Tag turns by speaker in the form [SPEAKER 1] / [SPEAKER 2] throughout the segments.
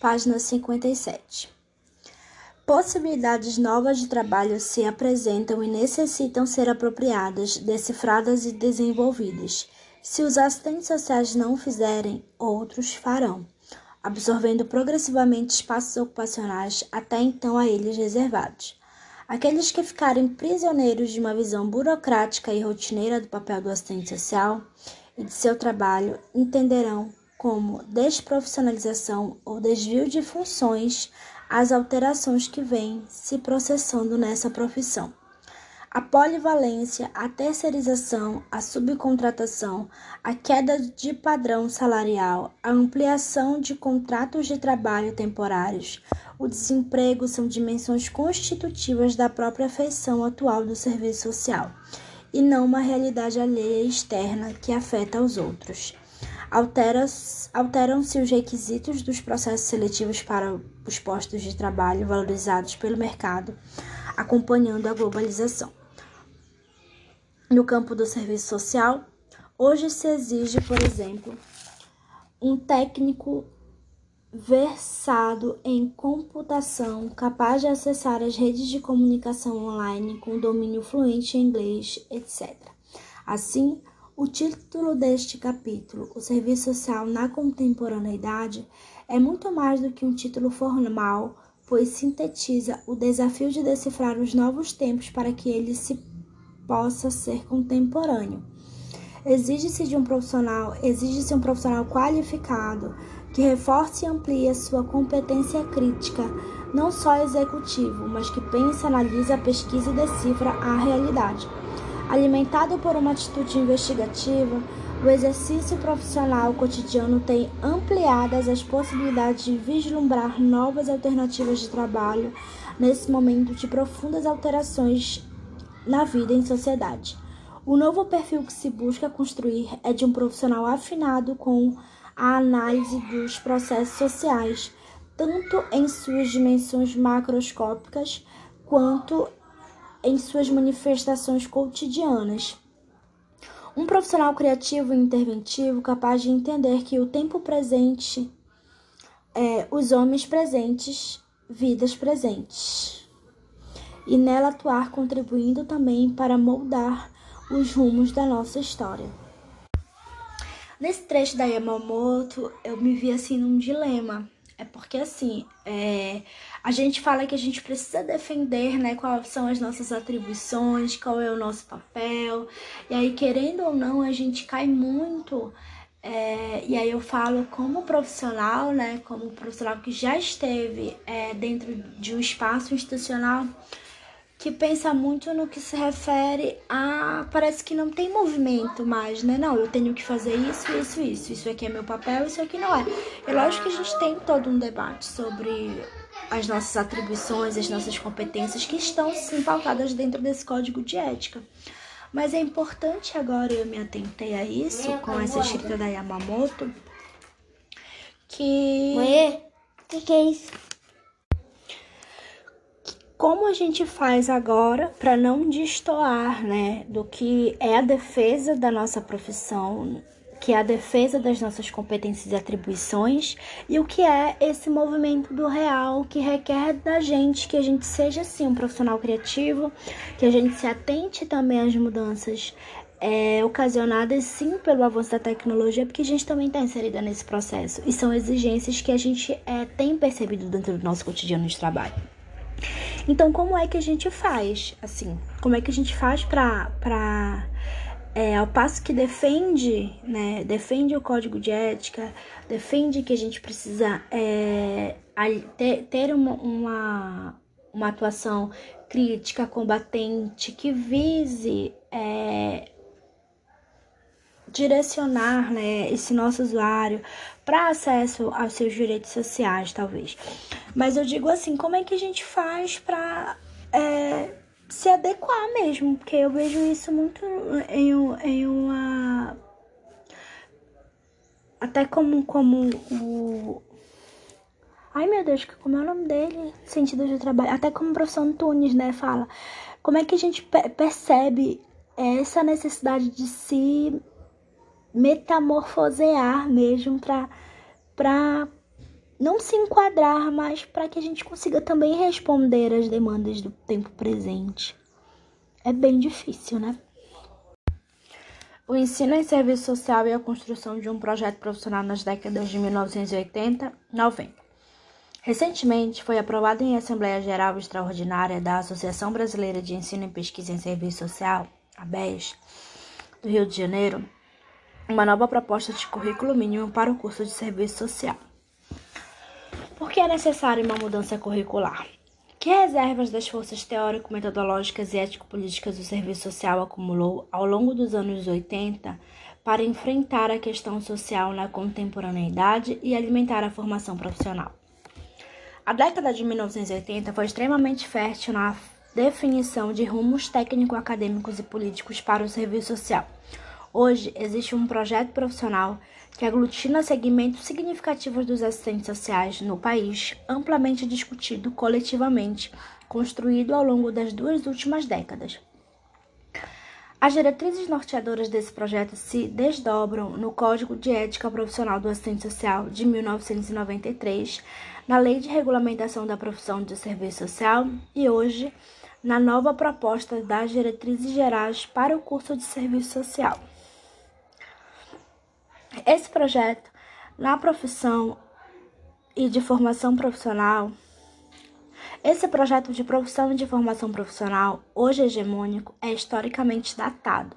[SPEAKER 1] página 57. Possibilidades novas de trabalho se apresentam e necessitam ser apropriadas, decifradas e desenvolvidas. Se os assistentes sociais não fizerem, outros farão, absorvendo progressivamente espaços ocupacionais até então a eles reservados. Aqueles que ficarem prisioneiros de uma visão burocrática e rotineira do papel do assistente social e de seu trabalho entenderão como desprofissionalização ou desvio de funções as alterações que vêm se processando nessa profissão. A polivalência, a terceirização, a subcontratação, a queda de padrão salarial, a ampliação de contratos de trabalho temporários, o desemprego são dimensões constitutivas da própria feição atual do serviço social, e não uma realidade alheia e externa que afeta os outros. Alteram-se os requisitos dos processos seletivos para os postos de trabalho valorizados pelo mercado, acompanhando a globalização. No campo do serviço social, hoje se exige, por exemplo, um técnico versado em computação, capaz de acessar as redes de comunicação online com domínio fluente em inglês, etc. Assim, o título deste capítulo, O Serviço Social na Contemporaneidade, é muito mais do que um título formal, pois sintetiza o desafio de decifrar os novos tempos para que ele se possa ser contemporâneo. Exige-se de um profissional, exige-se um profissional qualificado que reforce e amplie a sua competência crítica, não só executivo, mas que pense, analisa, pesquisa e decifra a realidade. Alimentado por uma atitude investigativa, o exercício profissional cotidiano tem ampliadas as possibilidades de vislumbrar novas alternativas de trabalho nesse momento de profundas alterações na vida em sociedade. O novo perfil que se busca construir é de um profissional afinado com a análise dos processos sociais, tanto em suas dimensões macroscópicas quanto em suas manifestações cotidianas. Um profissional criativo e interventivo capaz de entender que o tempo presente é os homens presentes, vidas presentes, e nela atuar contribuindo também para moldar os rumos da nossa história. Nesse trecho da Yamamoto, eu me vi assim num dilema. É porque assim, é, a gente fala que a gente precisa defender, né, quais são as nossas atribuições, qual é o nosso papel. E aí, querendo ou não, a gente cai muito. É, e aí eu falo como profissional, né, como profissional que já esteve é, dentro de um espaço institucional que pensa muito no que se refere a. Parece que não tem movimento mais, né? Não, eu tenho que fazer isso, isso, isso. Isso aqui é meu papel, isso aqui não é. É lógico que a gente tem todo um debate sobre as nossas atribuições, as nossas competências que estão sim pautadas dentro desse código de ética. Mas é importante agora, eu me atentei a isso com essa escrita da Yamamoto, que.
[SPEAKER 2] Mãe, o que, que é isso?
[SPEAKER 1] como a gente faz agora para não destoar, né, do que é a defesa da nossa profissão, que é a defesa das nossas competências e atribuições, e o que é esse movimento do real que requer da gente que a gente seja assim um profissional criativo, que a gente se atente também às mudanças é, ocasionadas sim pelo avanço da tecnologia, porque a gente também está inserida nesse processo e são exigências que a gente é, tem percebido dentro do nosso cotidiano de trabalho. Então, como é que a gente faz? Assim, como é que a gente faz para é, ao passo que defende, né, defende o código de ética, defende que a gente precisa é, ter, uma, uma, uma, atuação crítica, combatente, que vise é, direcionar né, esse nosso usuário para acesso aos seus direitos sociais, talvez. Mas eu digo assim, como é que a gente faz para é, se adequar mesmo? Porque eu vejo isso muito em, em uma. Até como, como o. Ai meu Deus, como é o nome dele? Sentido de trabalho. Até como o professor Antunes, né, fala. Como é que a gente percebe essa necessidade de se metamorfosear mesmo para não se enquadrar, mas para que a gente consiga também responder às demandas do tempo presente. É bem difícil, né? O ensino em serviço social e a construção de um projeto profissional nas décadas de 1980 e 90. Recentemente foi aprovado em Assembleia Geral Extraordinária da Associação Brasileira de Ensino e Pesquisa em Serviço Social, a BES, do Rio de Janeiro, uma nova proposta de currículo mínimo para o curso de serviço social. É necessária uma mudança curricular? Que reservas das forças teórico-metodológicas e ético-políticas do serviço social acumulou ao longo dos anos 80 para enfrentar a questão social na contemporaneidade e alimentar a formação profissional? A década de 1980 foi extremamente fértil na definição de rumos técnico-acadêmicos e políticos para o serviço social. Hoje existe um projeto profissional que aglutina segmentos significativos dos assistentes sociais no país, amplamente discutido coletivamente, construído ao longo das duas últimas décadas. As diretrizes norteadoras desse projeto se desdobram no Código de Ética Profissional do Assistente Social de 1993, na Lei de Regulamentação da Profissão de Serviço Social e hoje na nova proposta das diretrizes gerais para o curso de Serviço Social. Esse projeto, na profissão e de formação profissional, esse projeto de profissão e de formação profissional, hoje hegemônico, é historicamente datado.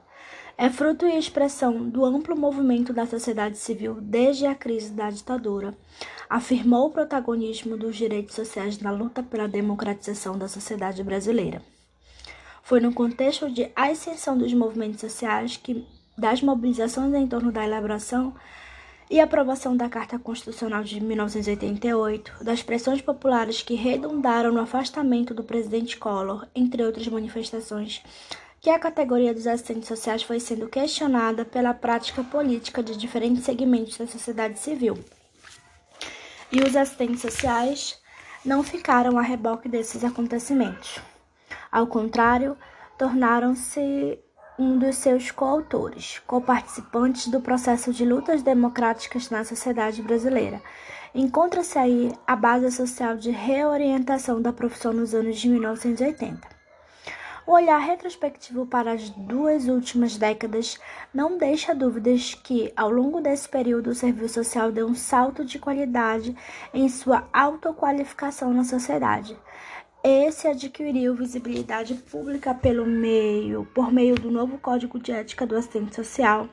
[SPEAKER 1] É fruto e expressão do amplo movimento da sociedade civil desde a crise da ditadura. Afirmou o protagonismo dos direitos sociais na luta pela democratização da sociedade brasileira. Foi no contexto de ascensão dos movimentos sociais que das mobilizações em torno da elaboração e aprovação da Carta Constitucional de 1988, das pressões populares que redundaram no afastamento do presidente Collor, entre outras manifestações, que a categoria dos assistentes sociais foi sendo questionada pela prática política de diferentes segmentos da sociedade civil. E os assistentes sociais não ficaram a reboque desses acontecimentos. Ao contrário, tornaram-se um dos seus coautores, coparticipantes do processo de lutas democráticas na sociedade brasileira. Encontra-se aí a base social de reorientação da profissão nos anos de 1980. O olhar retrospectivo para as duas últimas décadas não deixa dúvidas que, ao longo desse período, o serviço social deu um salto de qualidade em sua autoqualificação na sociedade. Esse adquiriu visibilidade pública pelo meio, por meio do novo Código de Ética do Assistente Social,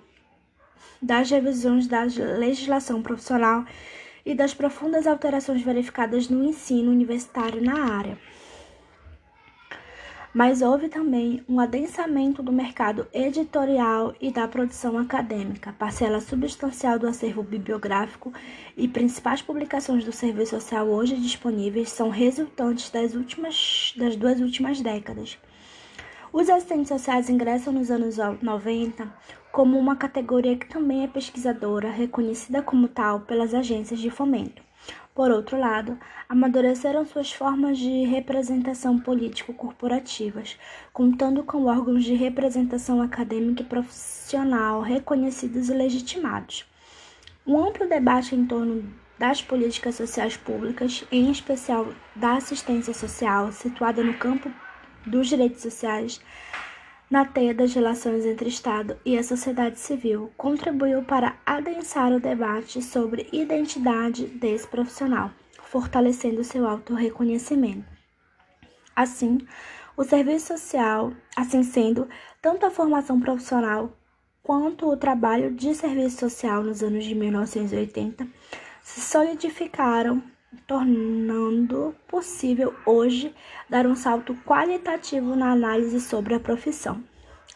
[SPEAKER 1] das revisões da legislação profissional e das profundas alterações verificadas no ensino universitário na área mas houve também um adensamento do mercado editorial e da produção acadêmica. Parcela substancial do acervo bibliográfico e principais publicações do serviço social hoje disponíveis são resultantes das, últimas, das duas últimas décadas. Os assistentes sociais ingressam nos anos 90 como uma categoria que também é pesquisadora, reconhecida como tal pelas agências de fomento. Por outro lado, amadureceram suas formas de representação político-corporativas, contando com órgãos de representação acadêmica e profissional reconhecidos e legitimados. Um amplo debate em torno das políticas sociais públicas, em especial da assistência social, situada no campo dos direitos sociais, na teia das relações entre Estado e a sociedade civil, contribuiu para adensar o debate sobre identidade desse profissional, fortalecendo seu autorreconhecimento. Assim, o serviço social, assim sendo, tanto a formação profissional quanto o trabalho de serviço social nos anos de 1980 se solidificaram tornando possível hoje dar um salto qualitativo na análise sobre a profissão.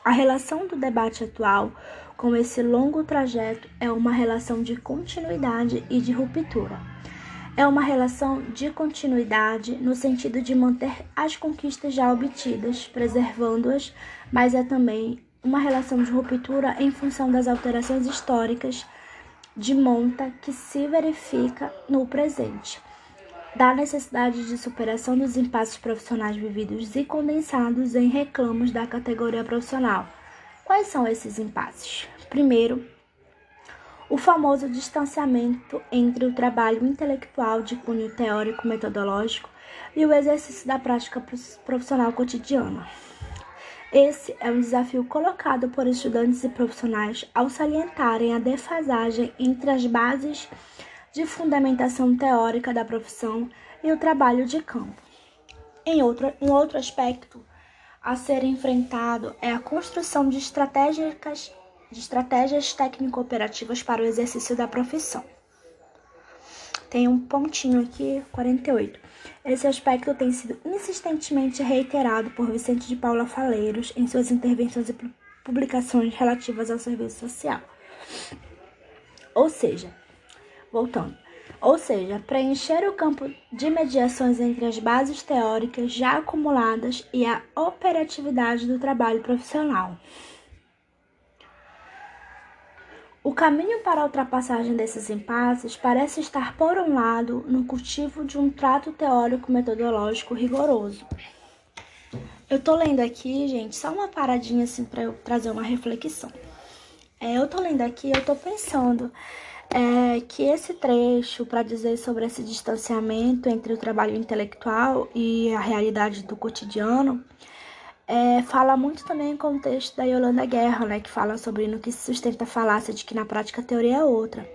[SPEAKER 1] A relação do debate atual com esse longo trajeto é uma relação de continuidade e de ruptura. É uma relação de continuidade no sentido de manter as conquistas já obtidas, preservando-as, mas é também uma relação de ruptura em função das alterações históricas de monta que se verifica no presente, da necessidade de superação dos impasses profissionais vividos e condensados em reclamos da categoria profissional. Quais são esses impasses? Primeiro, o famoso distanciamento entre o trabalho intelectual de cunho teórico-metodológico e o exercício da prática profissional cotidiana. Esse é um desafio colocado por estudantes e profissionais ao salientarem a defasagem entre as bases de fundamentação teórica da profissão e o trabalho de campo. Em outro, um outro aspecto a ser enfrentado é a construção de estratégias, de estratégias técnico-operativas para o exercício da profissão. Tem um pontinho aqui, 48. Esse aspecto tem sido insistentemente reiterado por Vicente de Paula Faleiros em suas intervenções e publicações relativas ao serviço social. Ou seja, voltando, ou seja, preencher o campo de mediações entre as bases teóricas já acumuladas e a operatividade do trabalho profissional. O caminho para a ultrapassagem desses impasses parece estar, por um lado, no cultivo de um trato teórico-metodológico rigoroso. Eu tô lendo aqui, gente, só uma paradinha assim para eu trazer uma reflexão. É, eu tô lendo aqui, eu tô pensando é, que esse trecho para dizer sobre esse distanciamento entre o trabalho intelectual e a realidade do cotidiano é, fala muito também em contexto da Yolanda Guerra, né, que fala sobre no que se sustenta a falácia de que na prática a teoria é outra.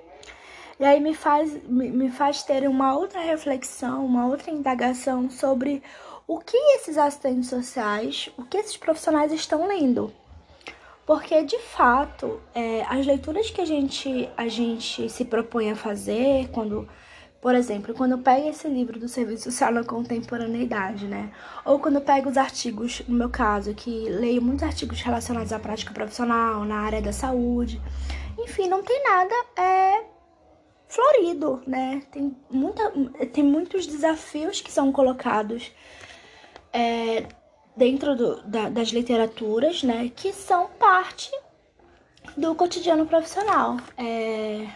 [SPEAKER 1] E aí me faz, me, me faz ter uma outra reflexão, uma outra indagação sobre o que esses assistentes sociais, o que esses profissionais estão lendo. Porque, de fato, é, as leituras que a gente, a gente se propõe a fazer, quando, por exemplo, quando eu pego esse livro do Serviço Social na Contemporaneidade, né? Ou quando eu pego os artigos, no meu caso, que leio muitos artigos relacionados à prática profissional, na área da saúde. Enfim, não tem nada é, florido, né? Tem, muita, tem muitos desafios que são colocados é, dentro do, da, das literaturas, né, que são parte do cotidiano profissional. É...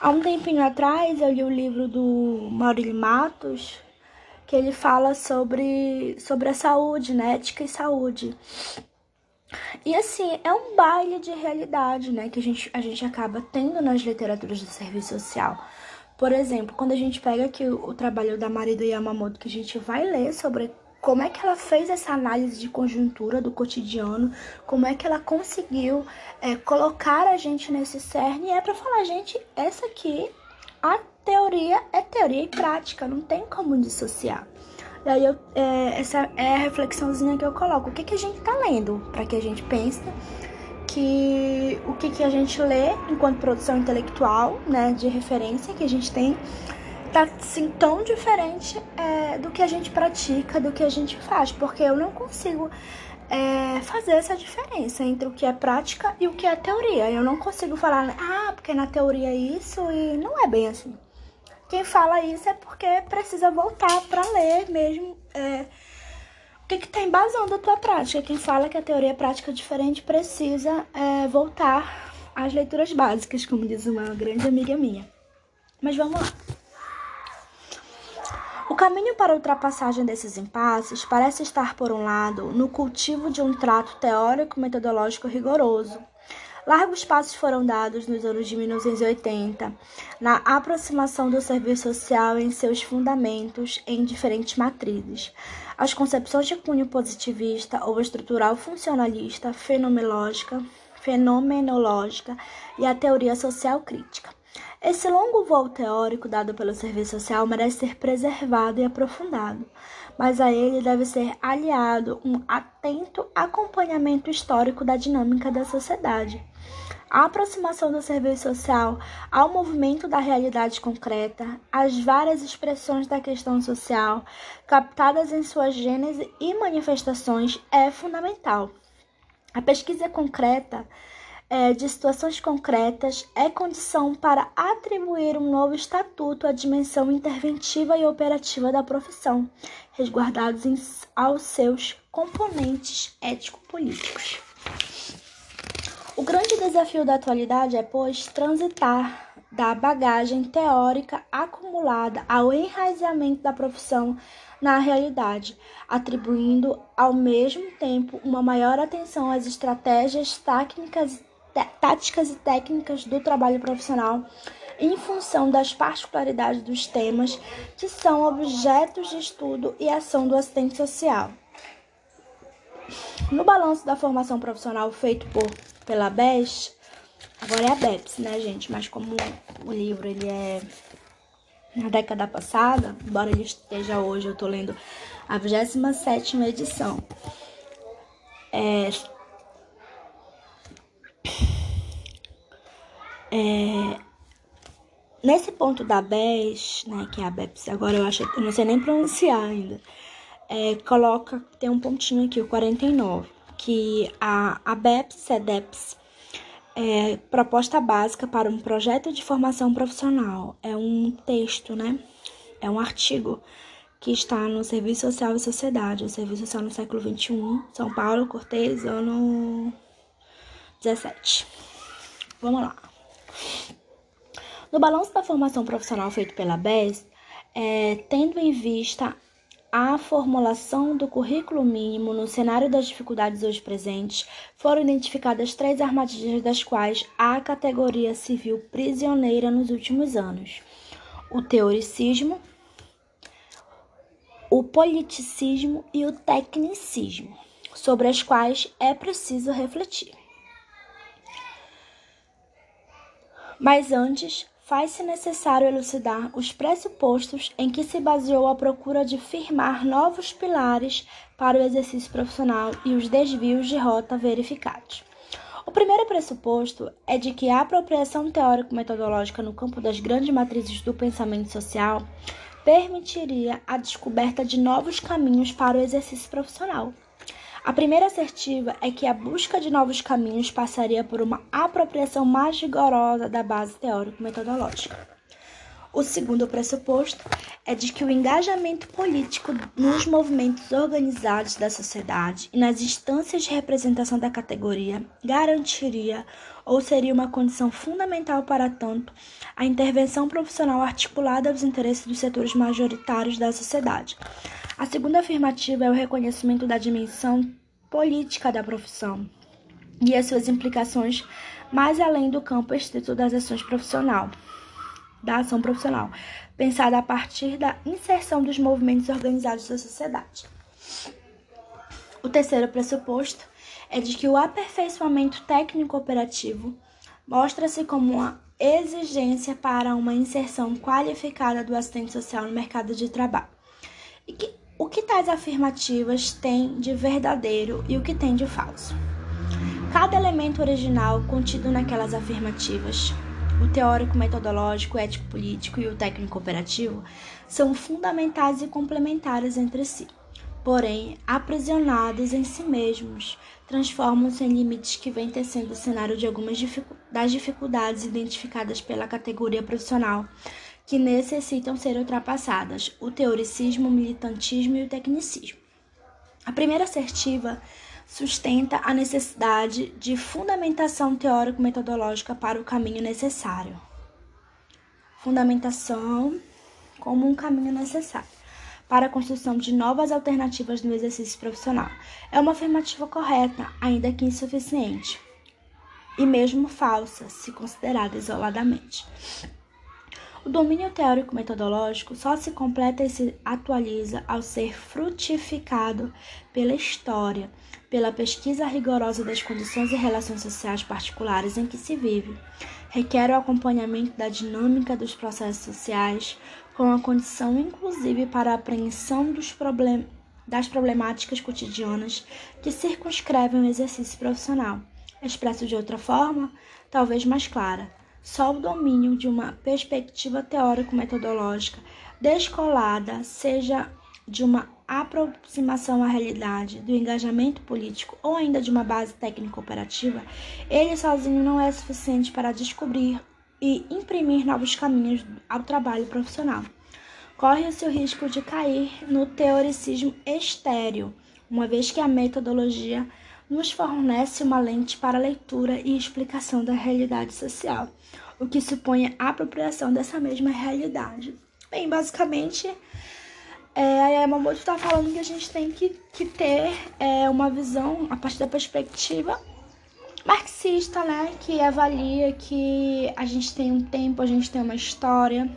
[SPEAKER 1] Há um tempinho atrás eu li o livro do Maurílio Matos, que ele fala sobre, sobre a saúde, né, ética e saúde. E assim, é um baile de realidade, né, que a gente, a gente acaba tendo nas literaturas do serviço social. Por exemplo, quando a gente pega aqui o, o trabalho da Marido Yamamoto, que a gente vai ler sobre como é que ela fez essa análise de conjuntura do cotidiano, como é que ela conseguiu é, colocar a gente nesse cerne, e é para falar, gente, essa aqui, a teoria é teoria e prática, não tem como dissociar. E aí, eu, é, essa é a reflexãozinha que eu coloco. O que, que a gente tá lendo? Para que a gente pense que o que, que a gente lê enquanto produção intelectual, né, de referência que a gente tem, tá assim tão diferente é, do que a gente pratica, do que a gente faz, porque eu não consigo é, fazer essa diferença entre o que é prática e o que é teoria. Eu não consigo falar, ah, porque na teoria é isso e não é bem assim. Quem fala isso é porque precisa voltar para ler mesmo é, o que está embasando a tua prática. Quem fala que a teoria é prática diferente precisa é, voltar às leituras básicas, como diz uma grande amiga minha. Mas vamos lá. O caminho para a ultrapassagem desses impasses parece estar, por um lado, no cultivo de um trato teórico-metodológico rigoroso. Largos passos foram dados nos anos de 1980 na aproximação do serviço social em seus fundamentos em diferentes matrizes. As concepções de cunho positivista ou estrutural funcionalista, fenomenológica, fenomenológica e a teoria social crítica. Esse longo voo teórico dado pelo serviço social merece ser preservado e aprofundado, mas a ele deve ser aliado um atento acompanhamento histórico da dinâmica da sociedade. A aproximação do serviço social ao movimento da realidade concreta, às várias expressões da questão social, captadas em sua gênese e manifestações, é fundamental. A pesquisa concreta é, de situações concretas é condição para atribuir um novo estatuto à dimensão interventiva e operativa da profissão, resguardados em, aos seus componentes ético-políticos. O grande desafio da atualidade é, pois, transitar da bagagem teórica acumulada ao enraizamento da profissão na realidade, atribuindo ao mesmo tempo uma maior atenção às estratégias técnicas táticas e técnicas do trabalho profissional em função das particularidades dos temas que são objetos de estudo e ação do assistente social. No balanço da formação profissional feito por, pela BES, agora é a BEPS, né, gente? Mas como o livro ele é na década passada, embora ele esteja hoje, eu tô lendo a 27 edição. É, é, nesse ponto da BES, né, que é a BEPS, agora eu acho, eu não sei nem pronunciar ainda, é, coloca, tem um pontinho aqui, o 49, que a, a BEPS, CEDEPS, é proposta básica para um projeto de formação profissional. É um texto, né? É um artigo que está no Serviço Social e Sociedade, o Serviço Social no século XXI, São Paulo, Cortez, ano 17. Vamos lá. No balanço da formação profissional feito pela BES, é, tendo em vista a formulação do currículo mínimo no cenário das dificuldades hoje presentes, foram identificadas três armadilhas das quais a categoria viu prisioneira nos últimos anos: o teoricismo, o politicismo e o tecnicismo, sobre as quais é preciso refletir. Mas antes, faz-se necessário elucidar os pressupostos em que se baseou a procura de firmar novos pilares para o exercício profissional e os desvios de rota verificados. O primeiro pressuposto é de que a apropriação teórico-metodológica no campo das grandes matrizes do pensamento social permitiria a descoberta de novos caminhos para o exercício profissional. A primeira assertiva é que a busca de novos caminhos passaria por uma apropriação mais rigorosa da base teórico-metodológica. O segundo pressuposto é de que o engajamento político nos movimentos organizados da sociedade e nas instâncias de representação da categoria garantiria ou seria uma condição fundamental para tanto a intervenção profissional articulada aos interesses dos setores majoritários da sociedade. A segunda afirmativa é o reconhecimento da dimensão política da profissão e as suas implicações mais além do campo estrito das ações profissional da ação profissional, pensada a partir da inserção dos movimentos organizados da sociedade. O terceiro pressuposto é de que o aperfeiçoamento técnico-operativo mostra-se como uma exigência para uma inserção qualificada do assistente social no mercado de trabalho. E que, o que tais afirmativas têm de verdadeiro e o que tem de falso? Cada elemento original contido naquelas afirmativas o teórico metodológico, o ético político e o técnico operativo são fundamentais e complementares entre si. Porém, aprisionados em si mesmos, transformam-se em limites que vêm tecendo o cenário de algumas dificu das dificuldades identificadas pela categoria profissional, que necessitam ser ultrapassadas: o teoricismo, o militantismo e o tecnicismo. A primeira assertiva sustenta a necessidade de fundamentação teórico-metodológica para o caminho necessário. Fundamentação como um caminho necessário para a construção de novas alternativas no exercício profissional. É uma afirmativa correta, ainda que insuficiente, e mesmo falsa, se considerada isoladamente. O domínio teórico-metodológico só se completa e se atualiza ao ser frutificado pela história, pela pesquisa rigorosa das condições e relações sociais particulares em que se vive. Requer o acompanhamento da dinâmica dos processos sociais, com a condição inclusive para a apreensão problem das problemáticas cotidianas que circunscrevem o exercício profissional. Expresso de outra forma, talvez mais clara, só o domínio de uma perspectiva teórico-metodológica descolada, seja de uma aproximação à realidade, do engajamento político ou ainda de uma base técnico-operativa, ele sozinho não é suficiente para descobrir e imprimir novos caminhos ao trabalho profissional. Corre-se o risco de cair no teoricismo estéreo, uma vez que a metodologia nos fornece uma lente para leitura e explicação da realidade social, o que supõe a apropriação dessa mesma realidade. Bem, basicamente, é, a Yamamoto está falando que a gente tem que, que ter é, uma visão a partir da perspectiva marxista, né, que avalia que a gente tem um tempo, a gente tem uma história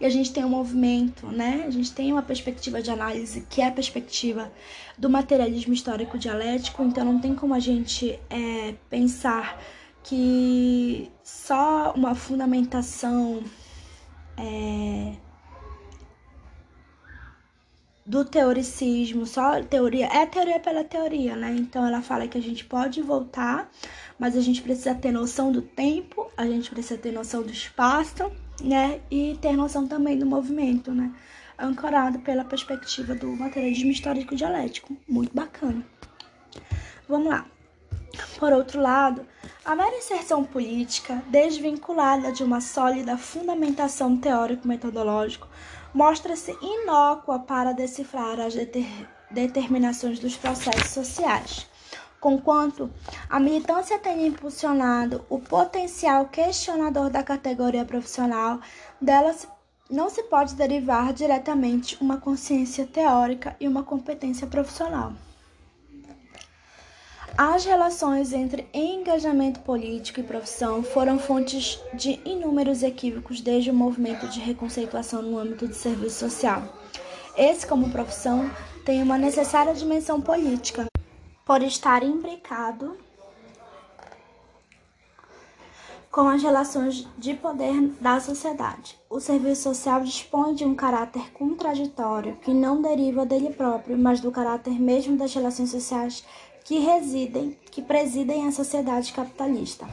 [SPEAKER 1] e a gente tem um movimento, né? A gente tem uma perspectiva de análise que é a perspectiva do materialismo histórico dialético, então não tem como a gente é, pensar que só uma fundamentação é, do teoricismo, só teoria, é teoria pela teoria, né? Então ela fala que a gente pode voltar, mas a gente precisa ter noção do tempo, a gente precisa ter noção do espaço, né? E ter noção também do movimento, né? Ancorado pela perspectiva do materialismo histórico dialético. Muito bacana. Vamos lá. Por outro lado, a mera inserção política, desvinculada de uma sólida fundamentação teórico-metodológico, mostra-se inócua para decifrar as deter determinações dos processos sociais. Conquanto a militância tenha impulsionado o potencial questionador da categoria profissional, dela não se pode derivar diretamente uma consciência teórica e uma competência profissional. As relações entre engajamento político e profissão foram fontes de inúmeros equívocos desde o movimento de reconceituação no âmbito do serviço social. Esse, como profissão, tem uma necessária dimensão política, por estar imbricado com as relações de poder da sociedade. O serviço social dispõe de um caráter contraditório que não deriva dele próprio, mas do caráter mesmo das relações sociais que residem, que presidem a sociedade capitalista.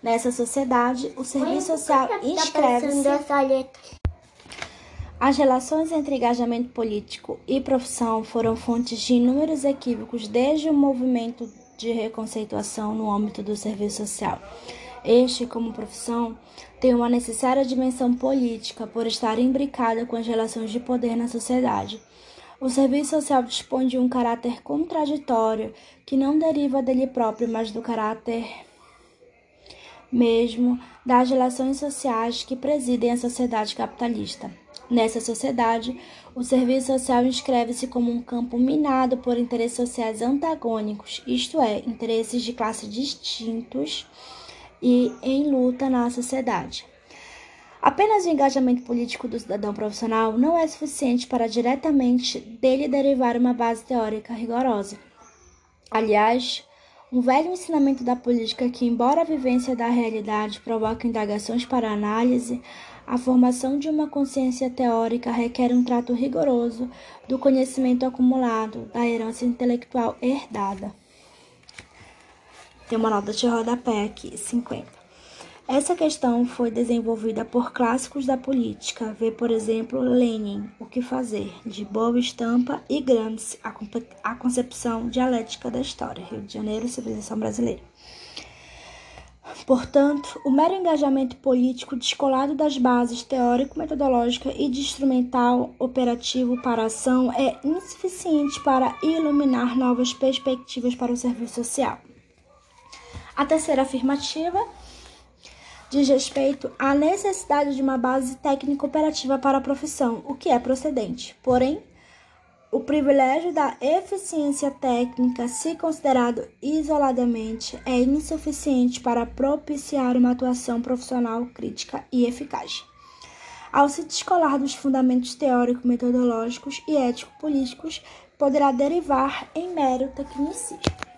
[SPEAKER 1] Nessa sociedade, o serviço social tá inscreve-se. As relações entre engajamento político e profissão foram fontes de inúmeros equívocos desde o movimento de reconceituação no âmbito do serviço social. Este, como profissão, tem uma necessária dimensão política por estar imbricada com as relações de poder na sociedade. O serviço social dispõe de um caráter contraditório que não deriva dele próprio, mas do caráter mesmo das relações sociais que presidem a sociedade capitalista. Nessa sociedade, o serviço social inscreve-se como um campo minado por interesses sociais antagônicos, isto é, interesses de classe distintos e em luta na sociedade. Apenas o engajamento político do cidadão profissional não é suficiente para diretamente dele derivar uma base teórica rigorosa. Aliás, um velho ensinamento da política que, embora a vivência da realidade provoque indagações para análise, a formação de uma consciência teórica requer um trato rigoroso do conhecimento acumulado, da herança intelectual herdada. Tem uma nota de rodapé aqui, 50. Essa questão foi desenvolvida por clássicos da política, vê, por exemplo, Lenin, O que Fazer, de Boa Estampa, e Gramsci, A Concepção Dialética da História, Rio de Janeiro, Civilização Brasileira. Portanto, o mero engajamento político descolado das bases teórico-metodológica e de instrumental operativo para a ação é insuficiente para iluminar novas perspectivas para o serviço social. A terceira afirmativa diz respeito à necessidade de uma base técnica operativa para a profissão, o que é procedente. Porém, o privilégio da eficiência técnica, se considerado isoladamente, é insuficiente para propiciar uma atuação profissional crítica e eficaz. Ao se descolar dos fundamentos teórico-metodológicos e ético-políticos, poderá derivar em mero tecnicismo.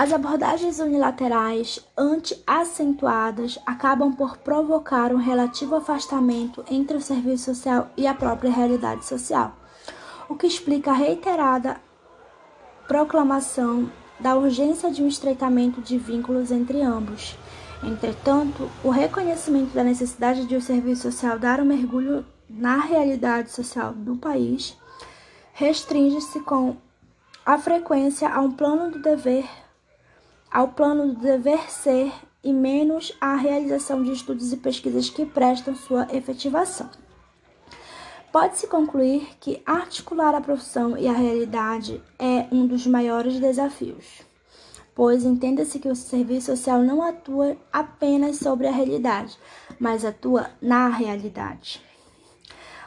[SPEAKER 1] As abordagens unilaterais anti-acentuadas acabam por provocar um relativo afastamento entre o serviço social e a própria realidade social, o que explica a reiterada proclamação da urgência de um estreitamento de vínculos entre ambos. Entretanto, o reconhecimento da necessidade de o serviço social dar um mergulho na realidade social do país restringe-se com a frequência a um plano do dever ao plano do dever ser e menos à realização de estudos e pesquisas que prestam sua efetivação. Pode-se concluir que articular a profissão e a realidade é um dos maiores desafios, pois entenda-se que o serviço social não atua apenas sobre a realidade, mas atua na realidade.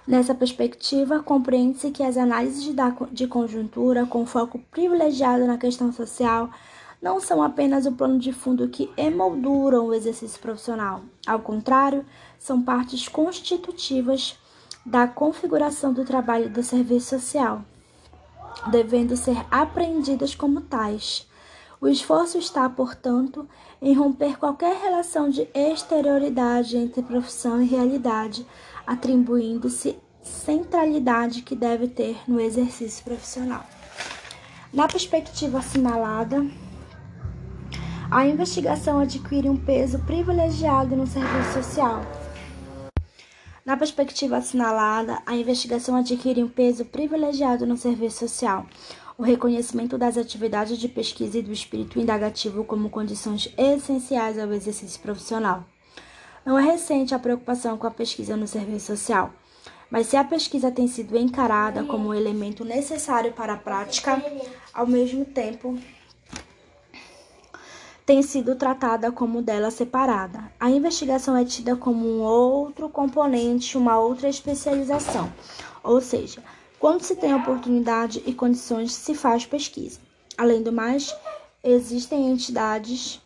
[SPEAKER 1] Nessa perspectiva, compreende-se que as análises de conjuntura, com foco privilegiado na questão social, não são apenas o plano de fundo que emolduram o exercício profissional. Ao contrário, são partes constitutivas da configuração do trabalho do serviço social, devendo ser apreendidas como tais. O esforço está, portanto, em romper qualquer relação de exterioridade entre profissão e realidade, atribuindo-se centralidade que deve ter no exercício profissional. Na perspectiva assinalada, a investigação adquire um peso privilegiado no serviço social. Na perspectiva assinalada, a investigação adquire um peso privilegiado no serviço social. O reconhecimento das atividades de pesquisa e do espírito indagativo como condições essenciais ao exercício profissional. Não é recente a preocupação com a pesquisa no serviço social, mas se a pesquisa tem sido encarada como um elemento necessário para a prática, ao mesmo tempo tem sido tratada como dela separada. A investigação é tida como um outro componente, uma outra especialização. Ou seja, quando se tem oportunidade e condições, se faz pesquisa. Além do mais, existem entidades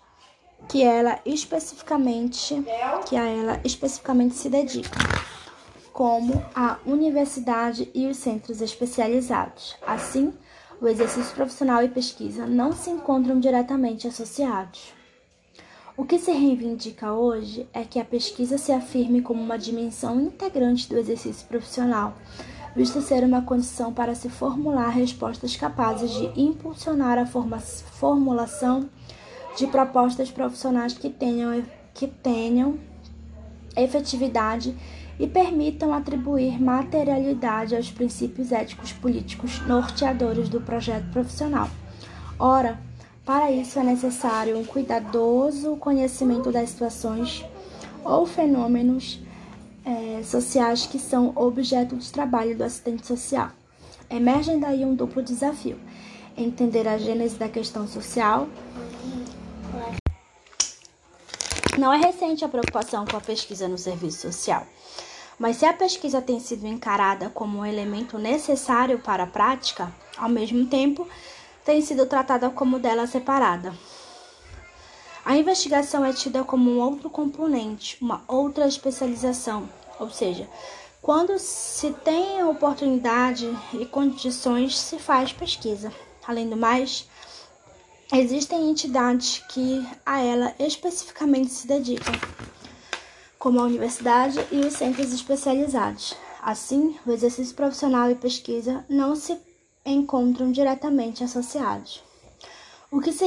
[SPEAKER 1] que ela especificamente que a ela especificamente se dedicam, como a universidade e os centros especializados. Assim, o exercício profissional e pesquisa não se encontram diretamente associados. O que se reivindica hoje é que a pesquisa se afirme como uma dimensão integrante do exercício profissional, visto ser uma condição para se formular respostas capazes de impulsionar a formulação de propostas profissionais que tenham, que tenham efetividade e permitam atribuir materialidade aos princípios éticos políticos norteadores do projeto profissional. Ora, para isso é necessário um cuidadoso conhecimento das situações ou fenômenos é, sociais que são objeto de trabalho do assistente social. Emergem daí um duplo desafio: entender a gênese da questão social. Não é recente a preocupação com a pesquisa no serviço social. Mas se a pesquisa tem sido encarada como um elemento necessário para a prática, ao mesmo tempo tem sido tratada como dela separada. A investigação é tida como um outro componente, uma outra especialização, ou seja, quando se tem oportunidade e condições, se faz pesquisa. Além do mais, existem entidades que a ela especificamente se dedicam como a universidade e os centros especializados. Assim, o exercício profissional e pesquisa não se encontram diretamente associados. O que, se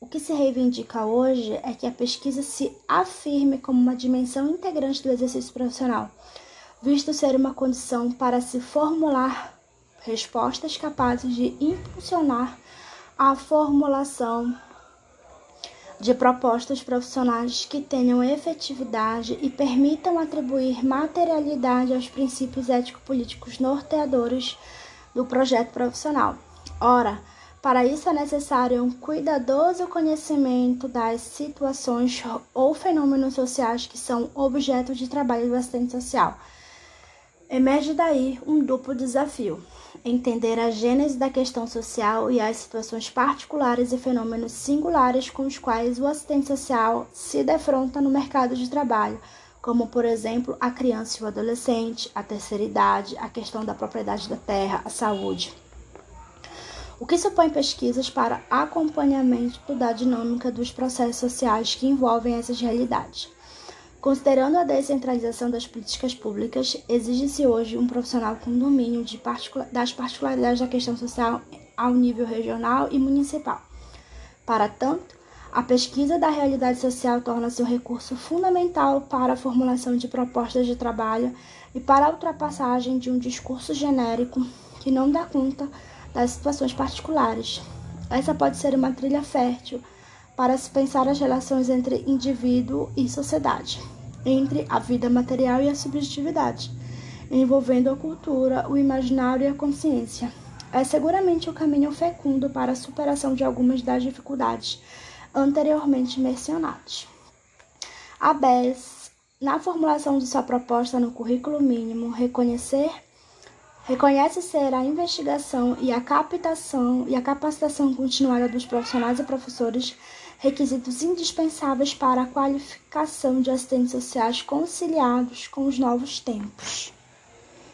[SPEAKER 1] o que se reivindica hoje é que a pesquisa se afirme como uma dimensão integrante do exercício profissional, visto ser uma condição para se formular respostas capazes de impulsionar a formulação de propostas profissionais que tenham efetividade e permitam atribuir materialidade aos princípios ético-políticos norteadores do projeto profissional. Ora, para isso é necessário um cuidadoso conhecimento das situações ou fenômenos sociais que são objeto de trabalho do assistente social. Emerge daí um duplo desafio entender a gênese da questão social e as situações particulares e fenômenos singulares com os quais o assistente social se defronta no mercado de trabalho, como, por exemplo, a criança e o adolescente, a terceira idade, a questão da propriedade da terra, a saúde. O que supõe pesquisas para acompanhamento da dinâmica dos processos sociais que envolvem essas realidades. Considerando a descentralização das políticas públicas, exige-se hoje um profissional com domínio das particularidades da questão social ao nível regional e municipal. Para tanto, a pesquisa da realidade social torna-se um recurso fundamental para a formulação de propostas de trabalho e para a ultrapassagem de um discurso genérico que não dá conta das situações particulares. Essa pode ser uma trilha fértil para se pensar as relações entre indivíduo e sociedade, entre a vida material e a subjetividade, envolvendo a cultura, o imaginário e a consciência. É seguramente o caminho fecundo para a superação de algumas das dificuldades anteriormente mencionadas. A BES, na formulação de sua proposta no currículo mínimo, reconhecer Reconhece ser a investigação e a captação e a capacitação continuada dos profissionais e professores requisitos indispensáveis para a qualificação de assistentes sociais conciliados com os novos tempos.